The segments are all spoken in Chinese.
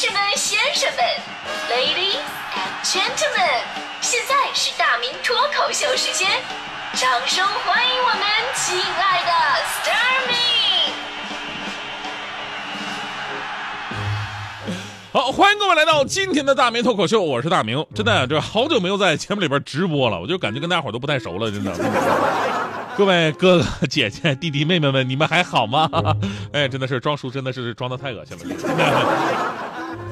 士们、先生们，Ladies and Gentlemen，现在是大明脱口秀时间，掌声欢迎我们亲爱的 s t a r m y 好，欢迎各位来到今天的大明脱口秀，我是大明。真的，这好久没有在节目里边直播了，我就感觉跟大家伙都不太熟了，真的。各位哥哥姐姐、弟弟妹妹们，你们还好吗？哎，真的是装熟，真的是装的太恶心了。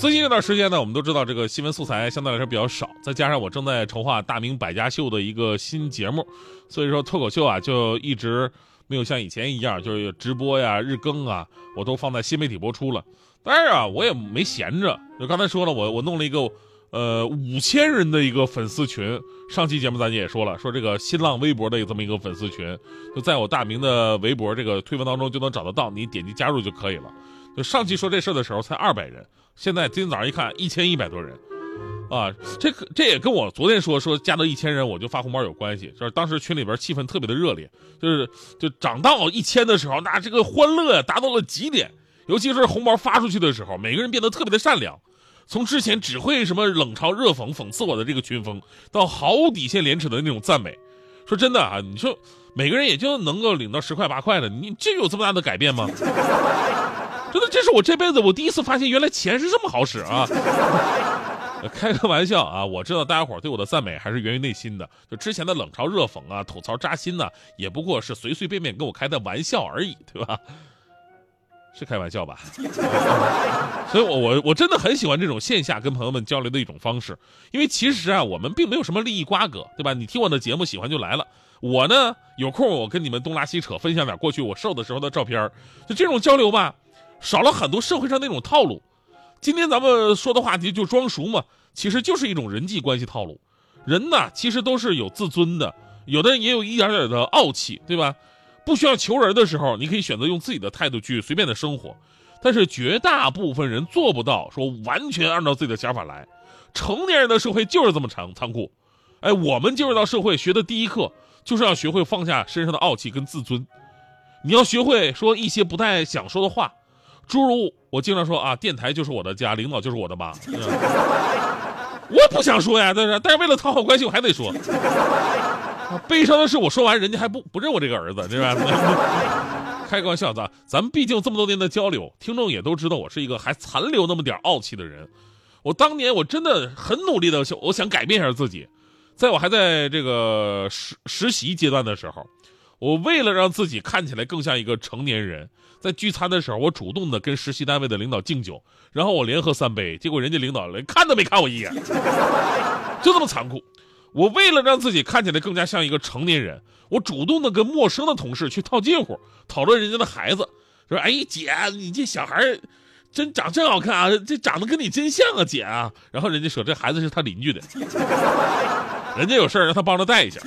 最近这段时间呢，我们都知道这个新闻素材相对来说比较少，再加上我正在筹划《大明百家秀》的一个新节目，所以说脱口秀啊就一直没有像以前一样，就是直播呀、日更啊，我都放在新媒体播出了。当然啊，我也没闲着，就刚才说了，我我弄了一个。呃，五千人的一个粉丝群，上期节目咱也说了，说这个新浪微博的这么一个粉丝群，就在我大明的微博这个推文当中就能找得到，你点击加入就可以了。就上期说这事儿的时候才二百人，现在今天早上一看一千一百多人，啊，这个这也跟我昨天说说加到一千人我就发红包有关系，就是当时群里边气氛特别的热烈，就是就涨到一千的时候，那这个欢乐达到了极点，尤其是红包发出去的时候，每个人变得特别的善良。从之前只会什么冷嘲热讽、讽刺我的这个群风，到毫无底线、廉耻的那种赞美，说真的啊，你说每个人也就能够领到十块八块的，你这有这么大的改变吗？这是我这辈子我第一次发现，原来钱是这么好使啊！开个玩笑啊，我知道大家伙对我的赞美还是源于内心的，就之前的冷嘲热讽啊、吐槽扎心呐，也不过是随随便便跟我开的玩笑而已，对吧？是开玩笑吧？所以，我我我真的很喜欢这种线下跟朋友们交流的一种方式，因为其实啊，我们并没有什么利益瓜葛，对吧？你听我的节目喜欢就来了，我呢有空我跟你们东拉西扯，分享点过去我瘦的时候的照片，就这种交流吧，少了很多社会上那种套路。今天咱们说的话题就装熟嘛，其实就是一种人际关系套路。人呢，其实都是有自尊的，有的人也有一点点的傲气，对吧？不需要求人的时候，你可以选择用自己的态度去随便的生活，但是绝大部分人做不到说完全按照自己的想法来。成年人的社会就是这么残残酷，哎，我们进入到社会学的第一课就是要学会放下身上的傲气跟自尊，你要学会说一些不太想说的话，诸如我经常说啊，电台就是我的家，领导就是我的妈，我不想说呀，但是但是为了讨好关系，我还得说。悲伤的是，我说完人家还不不认我这个儿子，对吧？开个玩笑，咱咱们毕竟这么多年的交流，听众也都知道我是一个还残留那么点傲气的人。我当年我真的很努力的，我想改变一下自己。在我还在这个实实习阶段的时候，我为了让自己看起来更像一个成年人，在聚餐的时候，我主动的跟实习单位的领导敬酒，然后我连喝三杯，结果人家领导连看都没看我一眼，就这么残酷。我为了让自己看起来更加像一个成年人，我主动的跟陌生的同事去套近乎，讨论人家的孩子，说：“哎，姐，你这小孩真长真好看啊，这长得跟你真像啊，姐啊。”然后人家说这孩子是他邻居的，人家有事让他帮着带一下。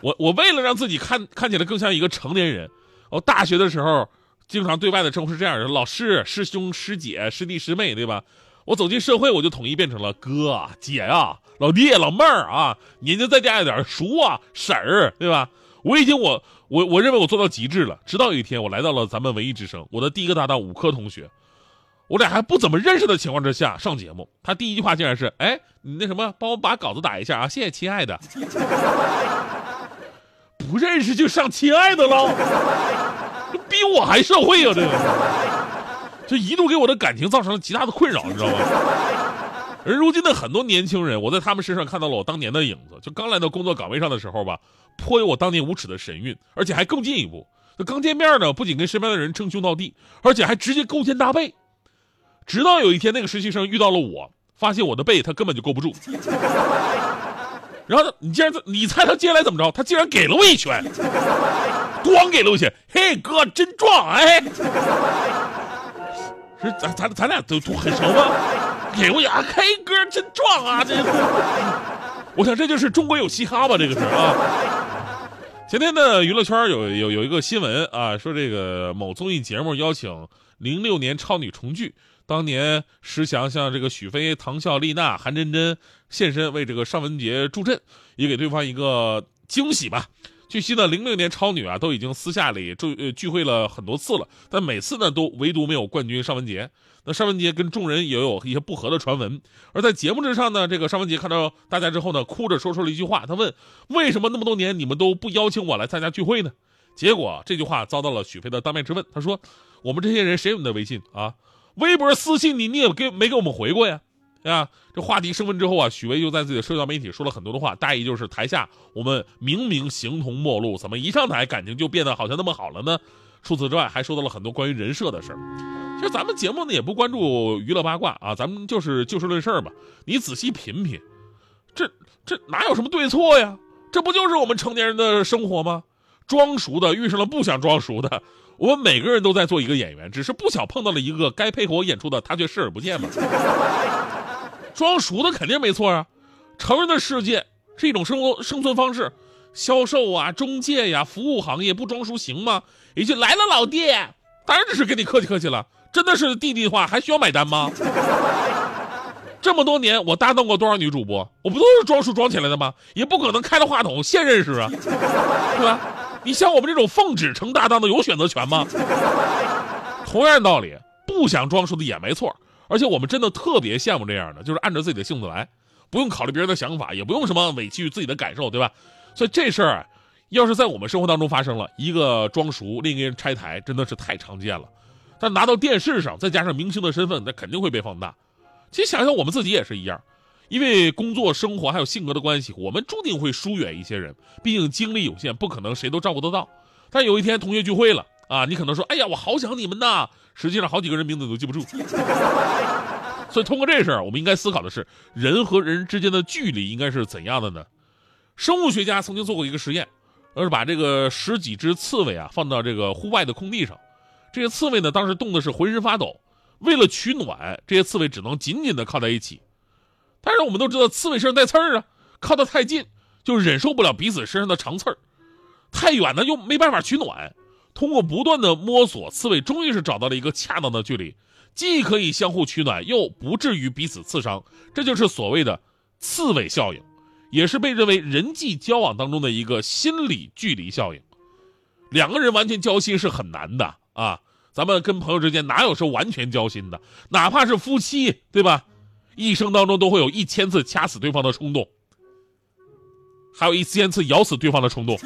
我我为了让自己看看起来更像一个成年人，我大学的时候经常对外的称呼是这样的：老师、师兄、师姐、师弟、师妹，对吧？我走进社会，我就统一变成了哥、姐啊、老弟、老妹儿啊，年纪再大一点，叔啊、婶儿，对吧？我已经我我我认为我做到极致了。直到有一天，我来到了咱们文艺之声，我的第一个搭档五科同学，我俩还不怎么认识的情况之下上节目，他第一句话竟然是：“哎，你那什么，帮我把稿子打一下啊，谢谢亲爱的。”不认识就上亲爱的了，比我还社会啊，这个。这一度给我的感情造成了极大的困扰，你知道吗？而如今的很多年轻人，我在他们身上看到了我当年的影子。就刚来到工作岗位上的时候吧，颇有我当年无耻的神韵，而且还更进一步。就刚见面呢，不仅跟身边的人称兄道弟，而且还直接勾肩搭背。直到有一天，那个实习生遇到了我，发现我的背他根本就勾不住。然后你竟然，你猜他接下来怎么着？他竟然给了我一拳，咣给了我一拳。嘿，哥真壮哎！是咱咱咱俩都都很熟吗？给我呀，K 哥真壮啊！这，我想这就是中国有嘻哈吧？这个是啊。前天的，娱乐圈有有有一个新闻啊，说这个某综艺节目邀请零六年超女重聚，当年石祥向这个许飞、唐笑、丽娜、韩真真现身为这个尚雯婕助阵，也给对方一个惊喜吧。据悉呢，零六年超女啊都已经私下里聚呃聚会了很多次了，但每次呢都唯独没有冠军尚雯婕。那尚雯婕跟众人也有一些不和的传闻。而在节目之上呢，这个尚雯婕看到大家之后呢，哭着说出了一句话，她问：“为什么那么多年你们都不邀请我来参加聚会呢？”结果这句话遭到了许飞的当面质问。他说：“我们这些人谁有你的微信啊？微博私信你，你也给没给我们回过呀？”啊，这话题升温之后啊，许巍就在自己的社交媒体说了很多的话，大意就是台下我们明明形同陌路，怎么一上台感情就变得好像那么好了呢？除此之外，还说到了很多关于人设的事儿。其实咱们节目呢也不关注娱乐八卦啊，咱们就是就事论事嘛。你仔细品品，这这哪有什么对错呀？这不就是我们成年人的生活吗？装熟的遇上了不想装熟的，我们每个人都在做一个演员，只是不巧碰到了一个该配合我演出的，他却视而不见嘛。装熟的肯定没错啊，成人的世界是一种生活生存方式，销售啊、中介呀、服务行业不装熟行吗？一句来了老弟，当然只是跟你客气客气了，真的是弟弟的话还需要买单吗？这么多年我搭档过多少女主播，我不都是装熟装起来的吗？也不可能开了话筒现认识啊，对吧？你像我们这种奉旨成搭档的有选择权吗？同样道理，不想装熟的也没错。而且我们真的特别羡慕这样的，就是按照自己的性子来，不用考虑别人的想法，也不用什么委屈自己的感受，对吧？所以这事儿，要是在我们生活当中发生了，一个装熟，另一个人拆台，真的是太常见了。但拿到电视上，再加上明星的身份，那肯定会被放大。其实想想我们自己也是一样，因为工作、生活还有性格的关系，我们注定会疏远一些人，毕竟精力有限，不可能谁都照顾得到。但有一天同学聚会了啊，你可能说：“哎呀，我好想你们呐。”实际上好几个人名字都记不住，所以通过这事儿，我们应该思考的是人和人之间的距离应该是怎样的呢？生物学家曾经做过一个实验，而是把这个十几只刺猬啊放到这个户外的空地上，这些刺猬呢当时冻的是浑身发抖，为了取暖，这些刺猬只能紧紧的靠在一起。但是我们都知道刺猬身上带刺儿啊，靠得太近就忍受不了彼此身上的长刺儿，太远呢又没办法取暖。通过不断的摸索，刺猬终于是找到了一个恰当的距离，既可以相互取暖，又不至于彼此刺伤。这就是所谓的刺猬效应，也是被认为人际交往当中的一个心理距离效应。两个人完全交心是很难的啊！咱们跟朋友之间哪有说完全交心的？哪怕是夫妻，对吧？一生当中都会有一千次掐死对方的冲动，还有一千次咬死对方的冲动。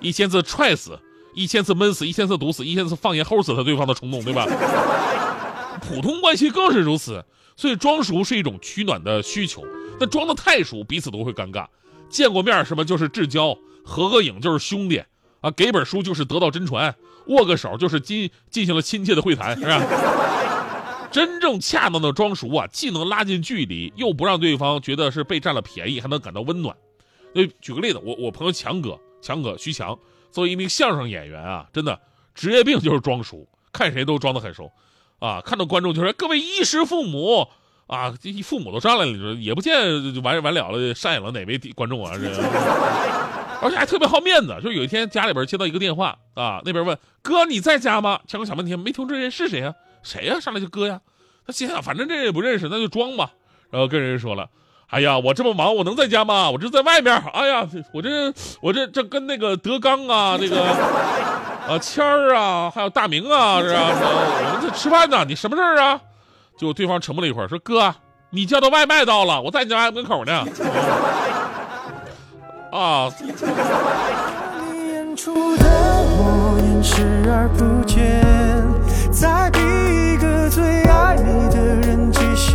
一千次踹死，一千次闷死，一千次毒死，一千次放盐齁死他对方的冲动，对吧？普通关系更是如此，所以装熟是一种取暖的需求，但装的太熟，彼此都会尴尬。见过面什么就是至交，合个影就是兄弟啊，给本书就是得到真传，握个手就是进进行了亲切的会谈，是吧？真正恰当的装熟啊，既能拉近距离，又不让对方觉得是被占了便宜，还能感到温暖。那举个例子，我我朋友强哥。强哥徐强作为一名相声演员啊，真的职业病就是装熟，看谁都装得很熟，啊，看到观众就说各位衣食父母啊，这父母都上来了，也不见完完了了上演了哪位观众啊，这，而且还特别好面子，就有一天家里边接到一个电话啊，那边问哥你在家吗？强哥想半天没听这人是谁啊？谁呀？上来就哥呀？他心想反正这人也不认识，那就装吧，然后跟人说了。哎呀，我这么忙，我能在家吗？我这在外面。哎呀，我这我这这跟那个德刚啊，那个啊谦儿啊，还有大明啊，是啊？我们这吃饭呢。你什么事儿啊？就对方沉默了一会儿，说：“哥，你叫的外卖到了，我在你家门口呢。”啊。你演出的我演视而不见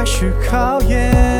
开始考验。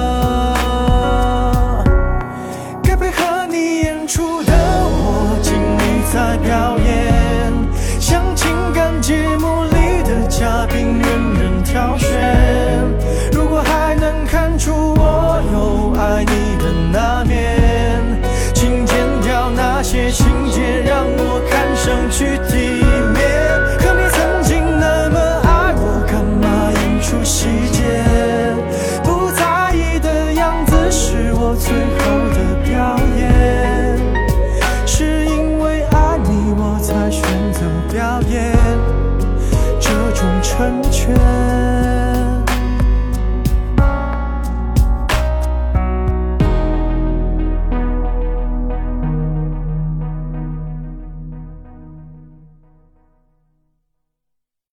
后的表演。